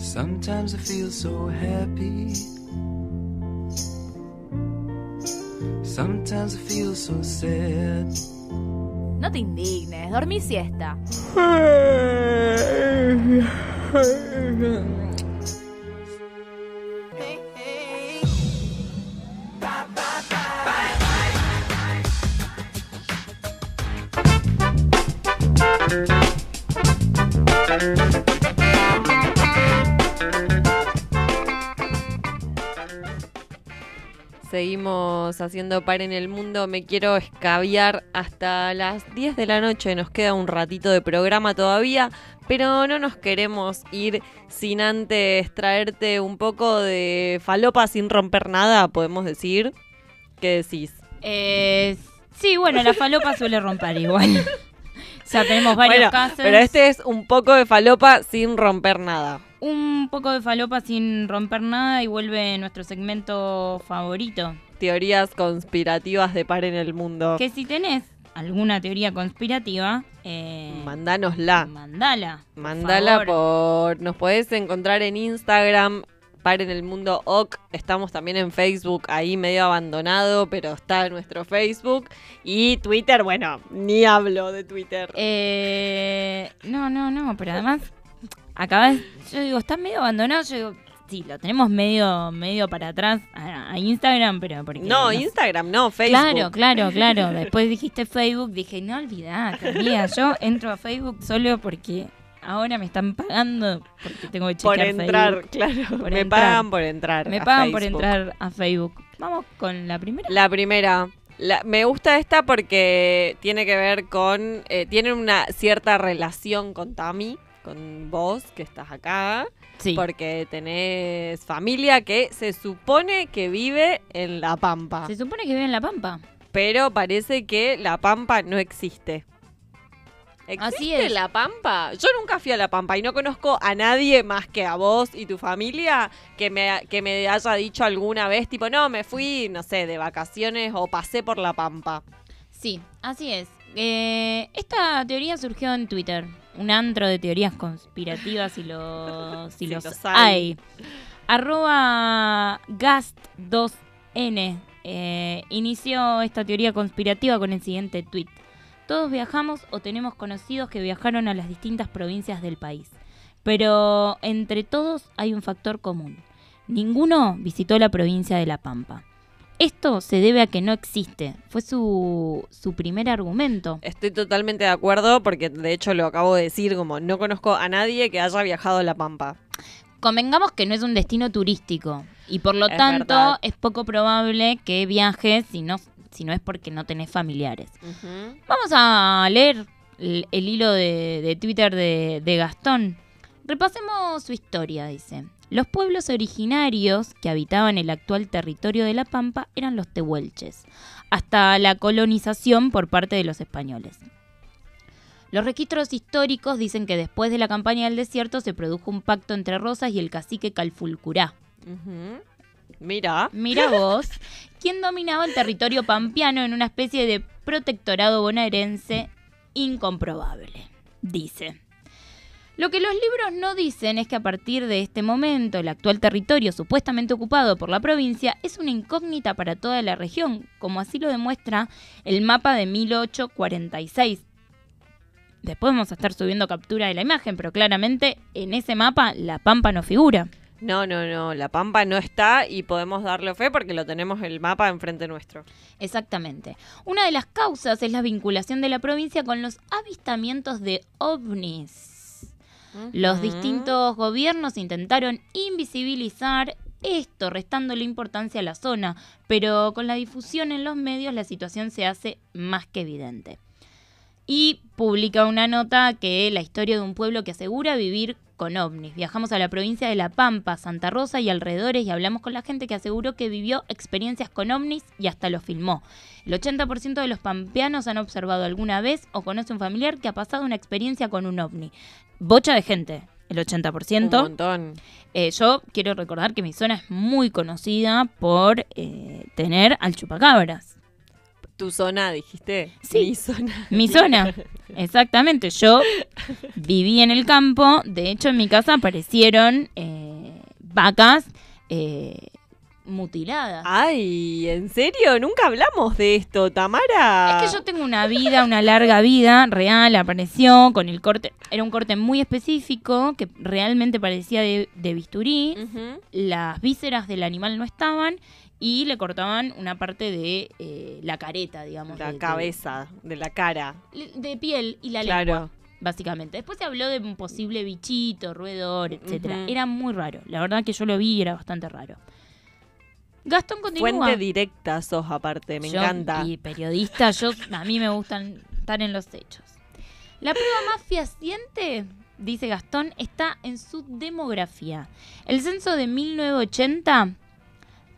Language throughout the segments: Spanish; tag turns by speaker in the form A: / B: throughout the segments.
A: Sometimes I feel so happy. Sometimes I feel so sad.
B: No te indignes, dormí siesta.
C: Seguimos haciendo par en el mundo. Me quiero escabiar hasta las 10 de la noche. Nos queda un ratito de programa todavía, pero no nos queremos ir sin antes traerte un poco de falopa sin romper nada, podemos decir. ¿Qué decís?
D: Eh, sí, bueno, la falopa suele romper igual. o sea, tenemos varios
C: Bueno,
D: casos.
C: pero este es un poco de falopa sin romper nada.
D: Un poco de falopa sin romper nada y vuelve nuestro segmento favorito.
C: Teorías conspirativas de par en el mundo.
D: Que si tenés alguna teoría conspirativa, eh,
C: Mandánosla.
D: mandala. por
C: Mandala por. Nos podés encontrar en Instagram, Par en el Mundo OC. Estamos también en Facebook, ahí medio abandonado, pero está en nuestro Facebook. Y Twitter, bueno, ni hablo de Twitter.
D: Eh, no, no, no, pero además, acabas, yo digo, está medio abandonado, yo digo, sí, lo tenemos medio, medio para atrás a, a Instagram, pero porque...
C: no,
D: sé.
C: Instagram, no, Facebook.
D: Claro, claro, claro. Después dijiste Facebook, dije, no olvidate, amiga, yo entro a Facebook solo porque ahora me están pagando porque tengo que
C: Por
D: chequear
C: entrar,
D: Facebook.
C: claro.
D: Por
C: me
D: entrar.
C: pagan por entrar.
D: Me
C: a
D: pagan por entrar a Facebook. Vamos con la primera.
C: La primera. La- me gusta esta porque tiene que ver con. eh, tiene una cierta relación con Tami, con vos que estás acá.
D: Sí.
C: Porque tenés familia que se supone que vive en La Pampa.
D: Se supone que vive en La Pampa.
C: Pero parece que La Pampa no existe. ¿Existe
D: Así es.
C: La Pampa? Yo nunca fui a La Pampa y no conozco a nadie más que a vos y tu familia que me, que me haya dicho alguna vez, tipo, no, me fui, no sé, de vacaciones o pasé por La Pampa.
D: Sí, así es. Eh, esta teoría surgió en Twitter. Un antro de teorías conspirativas si los, si
C: Si
D: los,
C: los
D: hay.
C: hay.
D: Arroba Gast2N eh, inició esta teoría conspirativa con el siguiente tweet. Todos viajamos o tenemos conocidos que viajaron a las distintas provincias del país. Pero entre todos hay un factor común. Ninguno visitó la provincia de La Pampa. Esto se debe a que no existe. Fue su, su primer argumento.
C: Estoy totalmente de acuerdo porque de hecho lo acabo de decir, como no conozco a nadie que haya viajado a La Pampa.
D: Convengamos que no es un destino turístico y por lo
C: Es
D: tanto
C: verdad.
D: es poco probable que viajes si no, si no es porque no tenés familiares. Vamos a leer el, el hilo de, de Twitter de, de Gastón. Repasemos su historia, dice. Los pueblos originarios que habitaban el actual territorio de La Pampa eran los tehuelches, hasta la colonización por parte de los españoles. Los registros históricos dicen que después de la campaña del desierto se produjo un pacto entre Rosas y el cacique Calfulcurá.
C: Mira.
D: Mira vos, quien dominaba el territorio pampeano en una especie de protectorado bonaerense incomprobable, dice. Lo que los libros no dicen es que a partir de este momento el actual territorio supuestamente ocupado por la provincia es una incógnita para toda la región, como así lo demuestra el mapa de 1846. Después vamos a estar subiendo captura de la imagen, pero claramente en ese mapa la pampa no figura.
C: No, no, no, La Pampa no está y podemos darle fe porque lo tenemos el mapa enfrente nuestro.
D: Exactamente. Una de las causas es la vinculación de la provincia con los avistamientos de ovnis. Los distintos gobiernos intentaron invisibilizar esto, restándole importancia a la zona, pero con la difusión en los medios la situación se hace más que evidente. Y publica una nota que la historia de un pueblo que asegura vivir con ovnis. Viajamos a la provincia de La Pampa, Santa Rosa y alrededores y hablamos con la gente que aseguró que vivió experiencias con ovnis y hasta lo filmó. El 80% de los pampeanos han observado alguna vez o conoce un familiar que ha pasado una experiencia con un ovni. Bocha de gente, el 80%.
C: Un montón.
D: Eh, yo quiero recordar que mi zona es muy conocida por eh, tener al chupacabras.
C: Tu zona, dijiste.
D: Sí.
C: Mi zona.
D: Mi zona. Exactamente. Yo viví en el campo. De hecho, en mi casa aparecieron eh, vacas eh, mutiladas.
C: Ay, ¿en serio? Nunca hablamos de esto, Tamara.
D: Es que yo tengo una vida, una larga vida real, apareció con el corte, era un corte muy específico que realmente parecía de, de bisturí, las vísceras del animal no estaban y le cortaban una parte de eh, la careta, digamos.
C: La
D: de-
C: cabeza, de la cara.
D: De, piel y la
C: Claro.
D: lengua, básicamente. Después se habló de un posible bichito, roedor, etcétera. Era muy raro, la verdad que yo lo vi y era bastante raro. Gastón continúa.
C: Fuente directa sos aparte, me
D: Yo,
C: encanta.
D: Y periodista, yo, a mí me gustan estar en los hechos. La prueba más fehaciente, dice Gastón, está en su demografía. El censo de 1980,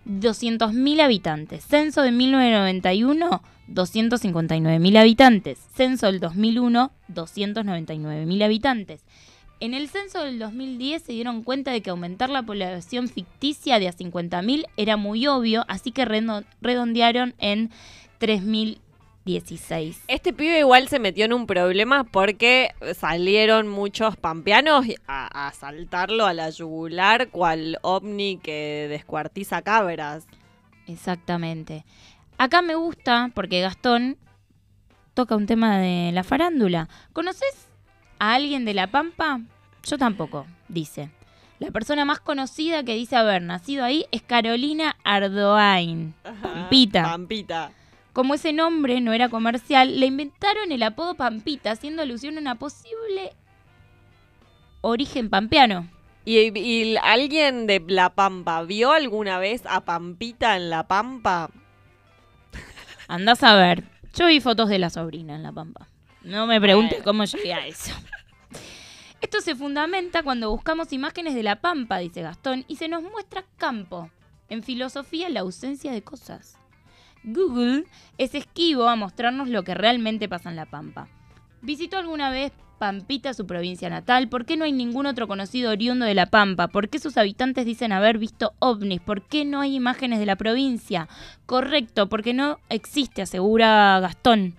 D: 200.000 habitantes. Censo de 1991, 259.000 habitantes. Censo del 2001, 299.000 habitantes. En el censo del 2010 se dieron cuenta de que aumentar la población ficticia de a 50.000 era muy obvio, así que redo- redondearon en 3.016.
C: Este pibe igual se metió en un problema porque salieron muchos pampeanos a, a saltarlo a la yugular cual ovni que descuartiza cabras.
D: Exactamente. Acá me gusta porque Gastón toca un tema de la farándula. ¿Conoces a alguien de La Pampa? Yo tampoco, dice. La persona más conocida que dice haber nacido ahí es Carolina Ardoain. Pampita.
C: Pampita.
D: Como ese nombre no era comercial, le inventaron el apodo Pampita, haciendo alusión a una posible origen pampeano.
C: ¿Y, y alguien de La Pampa vio alguna vez a Pampita en La Pampa?
D: Andás a ver. Yo vi fotos de la sobrina en La Pampa. No me preguntes cómo llegué a eso. Esto se fundamenta cuando buscamos imágenes de La Pampa, dice Gastón, y se nos muestra campo. En filosofía, la ausencia de cosas. Google es esquivo a mostrarnos lo que realmente pasa en La Pampa. ¿Visitó alguna vez Pampita, su provincia natal? ¿Por qué no hay ningún otro conocido oriundo de La Pampa? ¿Por qué sus habitantes dicen haber visto ovnis? ¿Por qué no hay imágenes de la provincia? Correcto, porque no existe, asegura Gastón.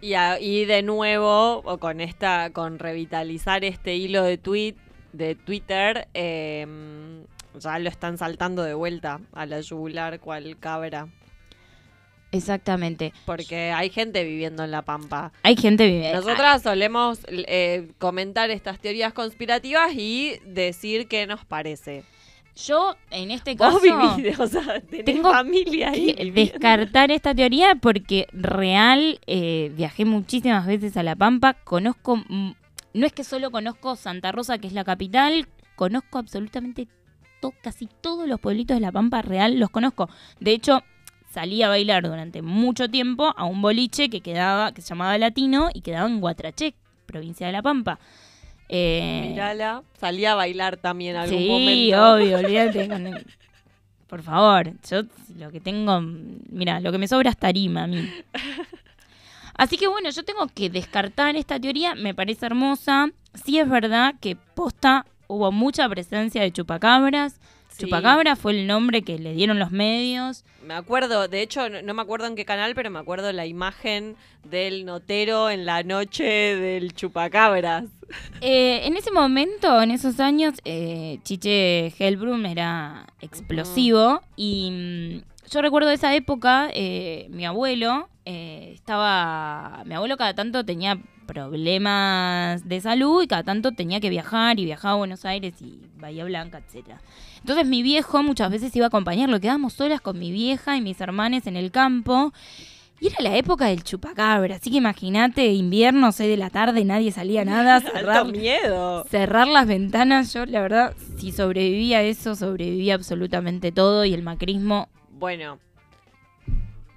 C: Y, a- de nuevo, o con esta, con revitalizar este hilo de tweet, de Twitter, eh, ya lo están saltando de vuelta a la yugular cual cabra.
D: Exactamente.
C: Porque hay gente viviendo en La Pampa.
D: Hay gente vive.
C: Nosotras solemos eh, comentar estas teorías conspirativas y decir qué nos parece.
D: Yo, en este caso,
C: Vos vivís, o sea, tenés
D: tengo
C: familia ahí.
D: que
C: viviendo.
D: descartar esta teoría porque real eh, viajé muchísimas veces a La Pampa. Conozco, no es que solo conozco Santa Rosa, que es la capital, conozco absolutamente to- casi todos los pueblitos de La Pampa real, los conozco. De hecho, salí a bailar durante mucho tiempo a un boliche que quedaba, que se llamaba Latino y quedaba en Guatraché, provincia de La Pampa. Eh,
C: Mirala, salí a bailar también algún
D: sí,
C: momento.
D: obvio, olvídate. Por favor, yo lo que tengo, mira, lo que me sobra es tarima a mí. Así que bueno, yo tengo que descartar esta teoría, me parece hermosa. Sí es verdad que posta hubo mucha presencia de chupacabras.
C: Sí.
D: Chupacabra fue el nombre que le dieron los medios.
C: Me acuerdo, de hecho, no, no me acuerdo en qué canal, pero me acuerdo la imagen del notero en la noche del chupacabras.
D: Eh, en ese momento, en esos años, eh, Chiche Hellbrum era explosivo y mm, yo recuerdo esa época, eh, mi abuelo eh, estaba, mi abuelo cada tanto tenía problemas de salud y cada tanto tenía que viajar y viajaba a Buenos Aires y Bahía Blanca, etcétera. Entonces mi viejo muchas veces iba a acompañarlo, quedábamos solas con mi vieja y mis hermanes en el campo. Y era la época del chupacabra, así que imagínate, invierno, 6 de la tarde, nadie salía nada, cerrar,
C: miedo.
D: cerrar las ventanas. Yo, la verdad, si sobrevivía a eso, sobrevivía absolutamente todo y el macrismo
C: Bueno,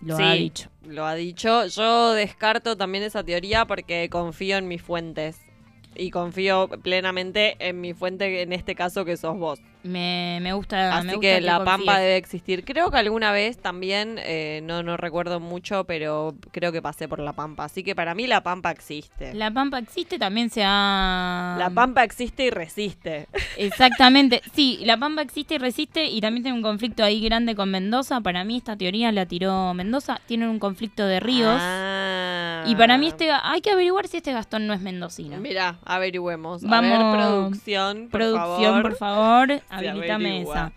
D: lo
C: sí,
D: ha dicho.
C: Lo ha dicho. Yo descarto también esa teoría porque confío en mis fuentes. y confío plenamente en mi fuente, en este caso que sos vos.
D: Me, me gusta. me
C: Así
D: gusta
C: que la
D: confíes.
C: pampa debe existir. Creo que alguna vez también, eh, no, no recuerdo mucho, pero creo que pasé por la pampa. Así que para mí la pampa existe. La,
D: La pampa existe, también se ha.
C: pampa existe y resiste.
D: Exactamente. Sí, la pampa existe y resiste y también tiene un conflicto ahí grande con Mendoza. Para mí esta teoría la tiró Mendoza. Tienen un conflicto de ríos.
C: Ah.
D: Y para mí este hay que averiguar si este Gastón no es mendocino.
C: Mira, averigüemos. A
D: Vamos.
C: ver, producción, por
D: Producción,
C: favor.
D: por favor, habilítame esa.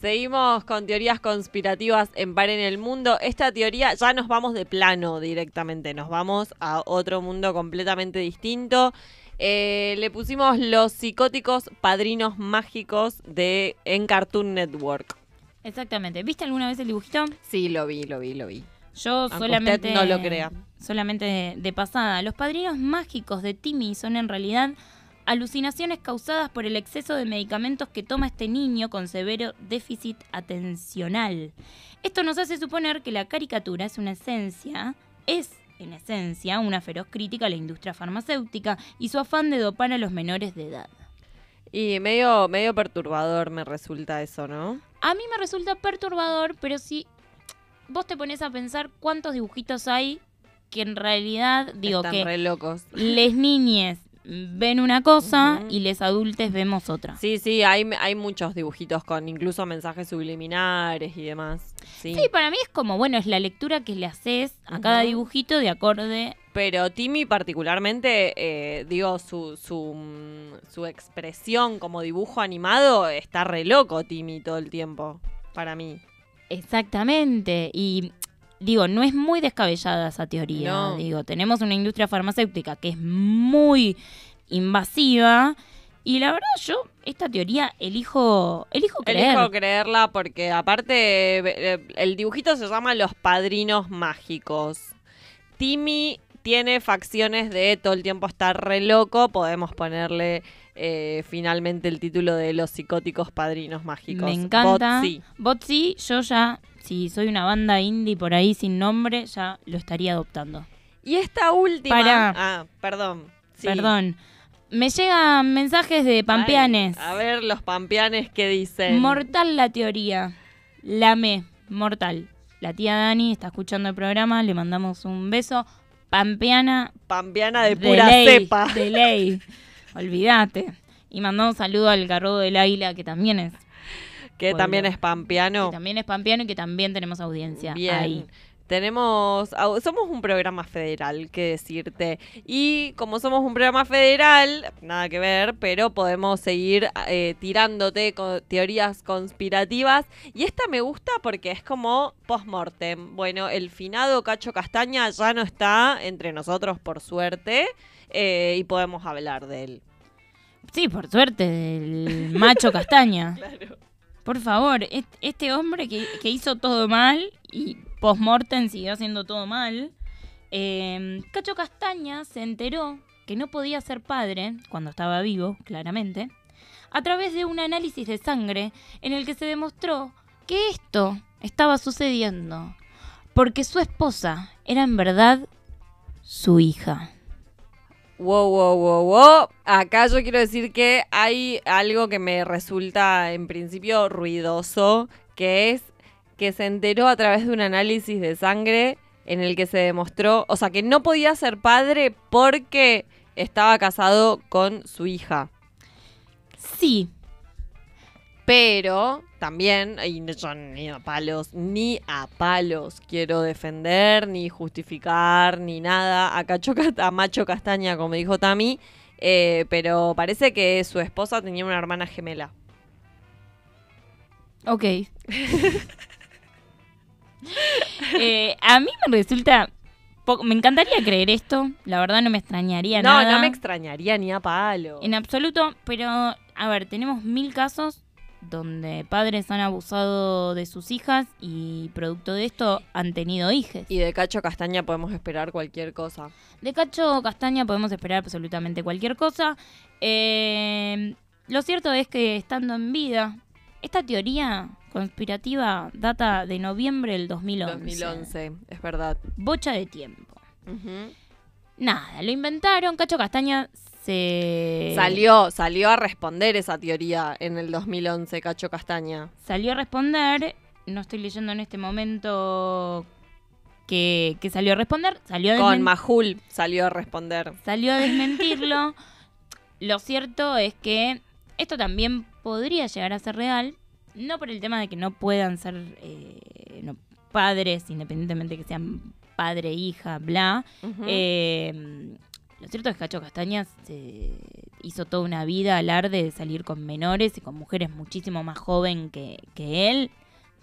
C: Seguimos con teorías conspirativas en Par en el Mundo. Esta teoría ya nos vamos de plano directamente, nos vamos a otro mundo completamente distinto. Eh, le pusimos los psicóticos padrinos mágicos de en Cartoon Network.
D: Exactamente. ¿Viste alguna vez el dibujito?
C: Sí, lo vi, lo vi, lo vi.
D: Yo
C: Aunque
D: solamente.
C: usted no lo crea.
D: Solamente de, de pasada. Los padrinos mágicos de Timmy son en realidad alucinaciones causadas por el exceso de medicamentos que toma este niño con severo déficit atencional. Esto nos hace suponer que la caricatura es una esencia, es en esencia una feroz crítica a la industria farmacéutica y su afán de dopar a los menores de edad.
C: Y medio, medio perturbador me resulta eso, ¿no?
D: A mí me resulta perturbador, pero si vos te pones a pensar cuántos dibujitos hay que en realidad, digo
C: Están
D: que
C: re locos.
D: les niñes ven una cosa y les adultes vemos otra.
C: Sí, sí, hay, hay muchos dibujitos con incluso mensajes subliminares y demás. Sí.
D: Sí, para mí es como, bueno, es la lectura que le haces a cada dibujito de acorde.
C: Pero Timmy particularmente, eh, digo, su, su, mm, su expresión como dibujo animado está re loco Timmy todo el tiempo, para mí.
D: Exactamente. Y digo, no es muy descabellada esa teoría.
C: No.
D: Digo, tenemos una industria farmacéutica que es muy invasiva. Y la verdad, yo esta teoría elijo, elijo creer.
C: Elijo creerla porque aparte eh, el dibujito se llama Los Padrinos Mágicos. Timmy tiene facciones de todo el tiempo estar re loco. Podemos ponerle eh, finalmente el título de Los Psicóticos Padrinos Mágicos.
D: Me encanta.
C: Botsy,
D: yo ya, si soy una banda indie por ahí sin nombre, ya lo estaría adoptando.
C: Y esta última... Ah, perdón. Sí.
D: Perdón. Me llegan mensajes de pampeanes.
C: Ay, a ver los pampeanes que dicen.
D: Mortal la teoría. La me. Mortal. La tía Dani está escuchando el programa. Le mandamos un beso. Pampeana.
C: Pampeana de pura
D: ley,
C: cepa.
D: De ley. Olvídate. Y mandamos un saludo al garrobo del águila, que también es.
C: Que
D: Pueblo.
C: también es pampeano.
D: Que también es pampeano y que también tenemos audiencia.
C: Bien.
D: Ahí.
C: Tenemos, somos un programa federal, qué decirte. Y como somos un programa federal, nada que ver, pero podemos seguir eh, tirándote con teorías conspirativas. Y esta me gusta porque es como post-mortem. Bueno, el finado Cacho Castaña ya no está entre nosotros, por suerte, eh, y podemos hablar de él.
D: Sí, por suerte, del macho castaña. Por favor, est- este hombre que, que hizo todo mal y post-mortem siguió haciendo todo mal. eh, Cacho Castaña se enteró que no podía ser padre cuando estaba vivo, claramente, a través de un análisis de sangre en el que se demostró que esto estaba sucediendo porque su esposa era en verdad su hija.
C: Wow, wow, wow, wow. Acá yo quiero decir que hay algo que me resulta en principio ruidoso, que es que se enteró a través de un análisis de sangre en el que se demostró, o sea, que no podía ser padre porque estaba casado con su hija.
D: Sí,
C: Pero también, y yo ni a palos, ni a palos quiero defender, ni justificar, ni nada a, Cacho, a Macho Castaña, como dijo Tami, eh, pero parece que su esposa tenía una hermana gemela.
D: Ok. Eh, a mí me resulta. Me encantaría creer esto. La verdad no me extrañaría
C: No,
D: nada.
C: no me extrañaría ni a palo.
D: En absoluto. Pero, a ver, tenemos mil casos donde padres han abusado de sus hijas y producto de esto han tenido hijas.
C: Y de Cacho Castaña podemos esperar cualquier cosa.
D: De Cacho Castaña podemos esperar absolutamente cualquier cosa. Eh, lo cierto es que estando en vida, esta teoría conspirativa data de noviembre del 2011.
C: 2011, es verdad.
D: Bocha de tiempo. Nada, lo inventaron. Cacho Castaña se
C: Salió, salió a responder esa teoría en el 2011, Cacho Castaña.
D: salió a responder. No estoy leyendo en este momento que, que salió a responder. Salió a,
C: Con Majul salió a responder.
D: salió a desmentirlo. Lo cierto es que esto también podría llegar a ser real. No por el tema de que no puedan ser eh, no, padres, independientemente que sean padre, hija, bla. Eh, lo cierto es que Cacho Castañas eh, hizo toda una vida alarde de salir con menores y con mujeres muchísimo más joven que, que él.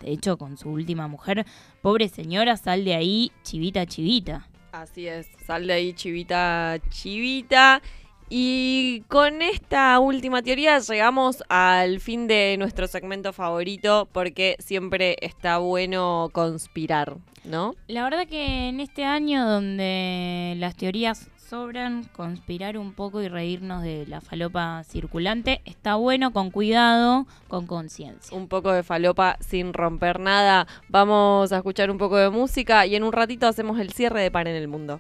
D: De hecho, con su última mujer, pobre señora, sal de ahí, chivita, chivita.
C: Así es, sal de ahí, chivita, chivita. Y con esta última teoría llegamos al fin de nuestro segmento favorito porque siempre está bueno conspirar, ¿no?
D: La verdad que en este año donde las teorías sobran, conspirar un poco y reírnos de la falopa circulante, está bueno con cuidado, con conciencia.
C: Un poco de falopa sin romper nada. Vamos a escuchar un poco de música y en un ratito hacemos el cierre de Par en el Mundo.